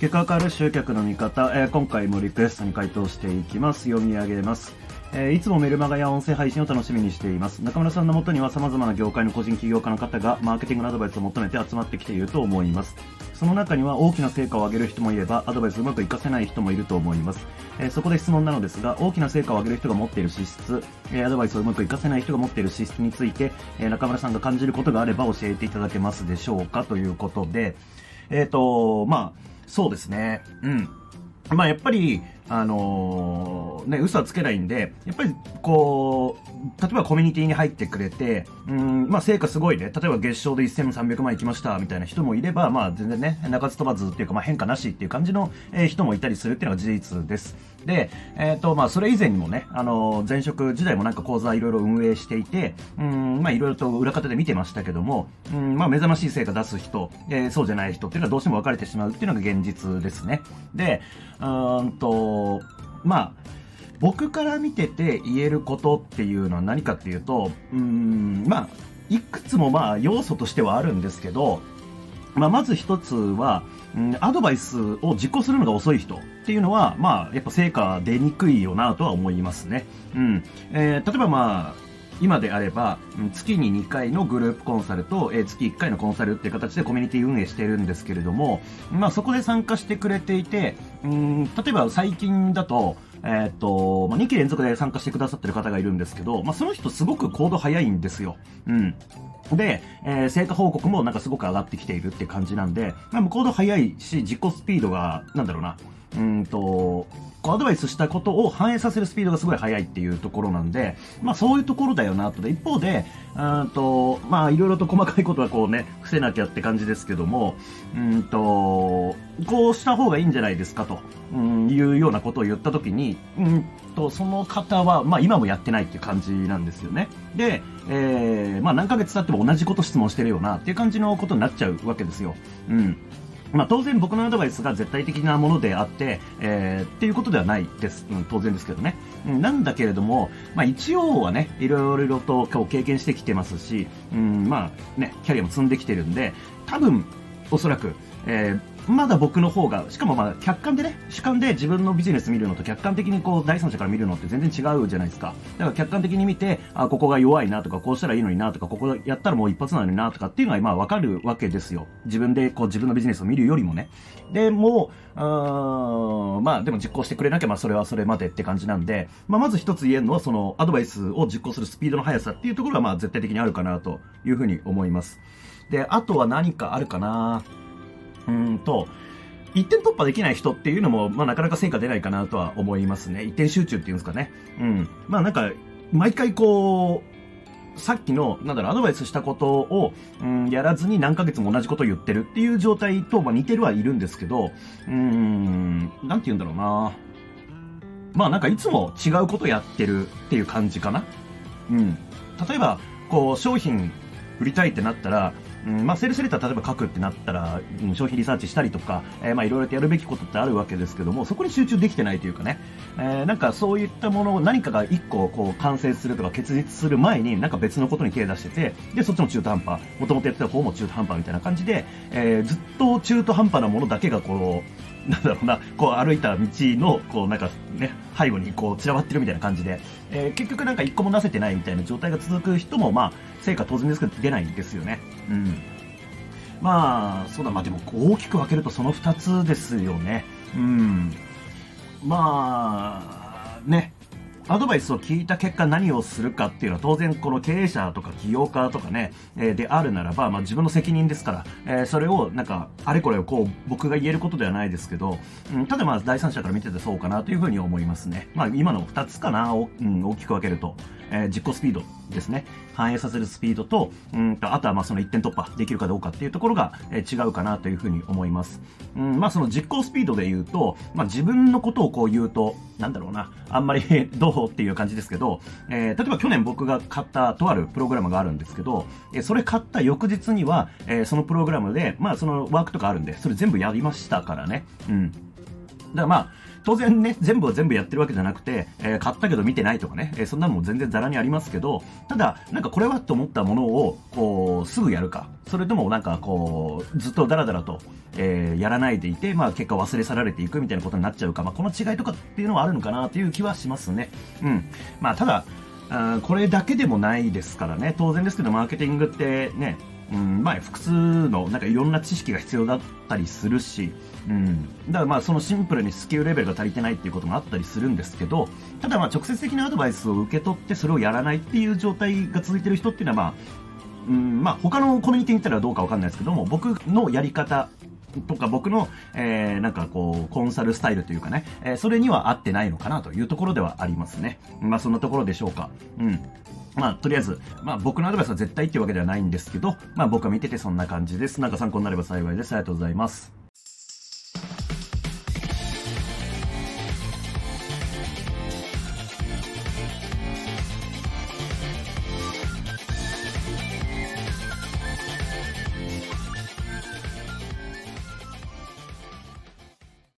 結果変わる集客の見方、えー、今回もリクエストに回答していきます。読み上げます。えー、いつもメルマガや音声配信を楽しみにしています。中村さんのもとには様々な業界の個人起業家の方がマーケティングのアドバイスを求めて集まってきていると思います。その中には大きな成果を上げる人もいれば、アドバイスをうまく活かせない人もいると思います。えー、そこで質問なのですが、大きな成果を上げる人が持っている資質、えー、アドバイスをうまく活かせない人が持っている資質について、え中村さんが感じることがあれば教えていただけますでしょうか？ということで、えっ、と、まあ、そうですね。うん。まあやっぱり、あのー、ね、嘘はつけないんで、やっぱり、こう、例えばコミュニティに入ってくれて、うん、まあ成果すごいね、例えば月賞で1300万いきましたみたいな人もいれば、まあ全然ね、中津飛ばずっていうか、まあ変化なしっていう感じの、え、人もいたりするっていうのが事実です。で、えっ、ー、と、まあそれ以前にもね、あの、前職時代もなんか講座いろいろ運営していて、うん、まあいろいろと裏方で見てましたけども、うん、まあ目覚ましい成果出す人、えー、そうじゃない人っていうのはどうしても分かれてしまうっていうのが現実ですね。で、うんと、まあ、僕から見てて言えることっていうのは何かっていうと、うん、まあ、いくつもまあ要素としてはあるんですけど、まあ、まず一つは、うん、アドバイスを実行するのが遅い人っていうのは、まあ、やっぱ成果出にくいよなとは思いますね。うん。えー、例えばまあ、今であれば、月に2回のグループコンサルと、え月1回のコンサルっていう形でコミュニティ運営してるんですけれども、まあそこで参加してくれていて、うん、例えば最近だと、えっ、と、まあ、2期連続で参加してくださってる方がいるんですけど、まあ、その人すごく行動早いんですよ。うん。で、えー、成果報告もなんかすごく上がってきているって感じなんで、まあ、行動早いし、実行スピードが、なんだろうな、うんと、こうアドバイスしたことを反映させるスピードがすごい速いっていうところなんで、まあそういうところだよなと。で、一方で、うんと、まあいろいろと細かいことはこうね、伏せなきゃって感じですけども、うんと、こうした方がいいんじゃないですかと、うん、いうようなことを言ったときに、うんと、その方は、まあ今もやってないっていう感じなんですよね。で、えー、まあ何ヶ月経っても同じこと質問してるよなっていう感じのことになっちゃうわけですよ。うん。まあ、当然僕のアドバイスが絶対的なものであって、えー、っていうことではないです。うん、当然ですけどね。なんだけれども、まあ、一応はね、いろいろと今日経験してきてますし、うん、まあね、キャリアも積んできてるんで、多分、おそらく、えー、まだ僕の方が、しかもまあ客観でね、主観で自分のビジネス見るのと客観的にこう第三者から見るのって全然違うじゃないですか。だから客観的に見て、あ、ここが弱いなとか、こうしたらいいのになとか、ここやったらもう一発なのになとかっていうのがまあわかるわけですよ。自分でこう自分のビジネスを見るよりもね。で、もう、ーまあでも実行してくれなきゃまあそれはそれまでって感じなんで、まあまず一つ言えるのはそのアドバイスを実行するスピードの速さっていうところがまあ絶対的にあるかなというふうに思います。で、あとは何かあるかなうんと、一点突破できない人っていうのも、まあ、なかなか成果出ないかなとは思いますね。一点集中っていうんですかね。うん。まあなんか、毎回こう、さっきの、なんだろう、アドバイスしたことを、うん、やらずに何ヶ月も同じことを言ってるっていう状態と、まあ似てるはいるんですけど、うん、なんて言うんだろうな。まあなんかいつも違うことやってるっていう感じかな。うん。例えば、こう、商品売りたいってなったら、うんまあ、セールスレター例えば書くってなったら、うん、消費リサーチしたりとか、えー、まあいろいろとやるべきことってあるわけですけども、そこに集中できてないというかね、えー、なんかそういったものを何かが一個こう完成するとか結実する前になんか別のことに手を出してて、で、そっちも中途半端、もともとやってた方も中途半端みたいな感じで、えー、ずっと中途半端なものだけがこう、なんだろうな、こう歩いた道の、こうなんかね、背後にこう散らばってるみたいな感じで、えー、結局なんか一個もなせてないみたいな状態が続く人も、まあ、成果当然ですけど出ないんですよね。うん。まあ、そうだ、まあでも大きく分けるとその2つですよね。うん。まあ、ね、アドバイスを聞いた結果何をするかっていうのは当然この経営者とか起業家とかね、えー、であるならば、まあ自分の責任ですから、えー、それをなんか、あれこれをこう僕が言えることではないですけど、うん、ただまあ第三者から見ててそうかなというふうに思いますね。まあ今の2つかな、うん、大きく分けると。えー、実行スピードですね。反映させるスピードと、うんと、あとはまあその一点突破できるかどうかっていうところが、え、違うかなというふうに思います。うん、まあその実行スピードで言うと、まあ自分のことをこう言うと、なんだろうな、あんまり どうっていう感じですけど、えー、例えば去年僕が買ったとあるプログラムがあるんですけど、え、それ買った翌日には、えー、そのプログラムで、まあそのワークとかあるんで、それ全部やりましたからね。うん。だからまあ、当然ね、全部は全部やってるわけじゃなくて、えー、買ったけど見てないとかね、えー、そんなのも全然ザラにありますけど、ただ、なんかこれはと思ったものを、こう、すぐやるか、それともなんかこう、ずっとダラダラと、えー、やらないでいて、まあ結果忘れ去られていくみたいなことになっちゃうか、まあこの違いとかっていうのはあるのかなという気はしますね。うん。まあただ、あこれだけでもないですからね、当然ですけど、マーケティングってね、うん、まあ、複数の、なんかいろんな知識が必要だったりするし、うん。だからまあ、そのシンプルにスキルレベルが足りてないっていうこともあったりするんですけど、ただまあ、直接的なアドバイスを受け取って、それをやらないっていう状態が続いてる人っていうのはまあ、うん、まあ、他のコミュニティに行ったらどうかわかんないですけども、僕のやり方とか僕の、えー、なんかこう、コンサルスタイルというかね、えー、それには合ってないのかなというところではありますね。まあそんなところでしょうか。うん。まあ、とりあえず、まあ僕のアドバイスは絶対っていうわけではないんですけど、まあ僕は見ててそんな感じです。なんか参考になれば幸いです。ありがとうございます。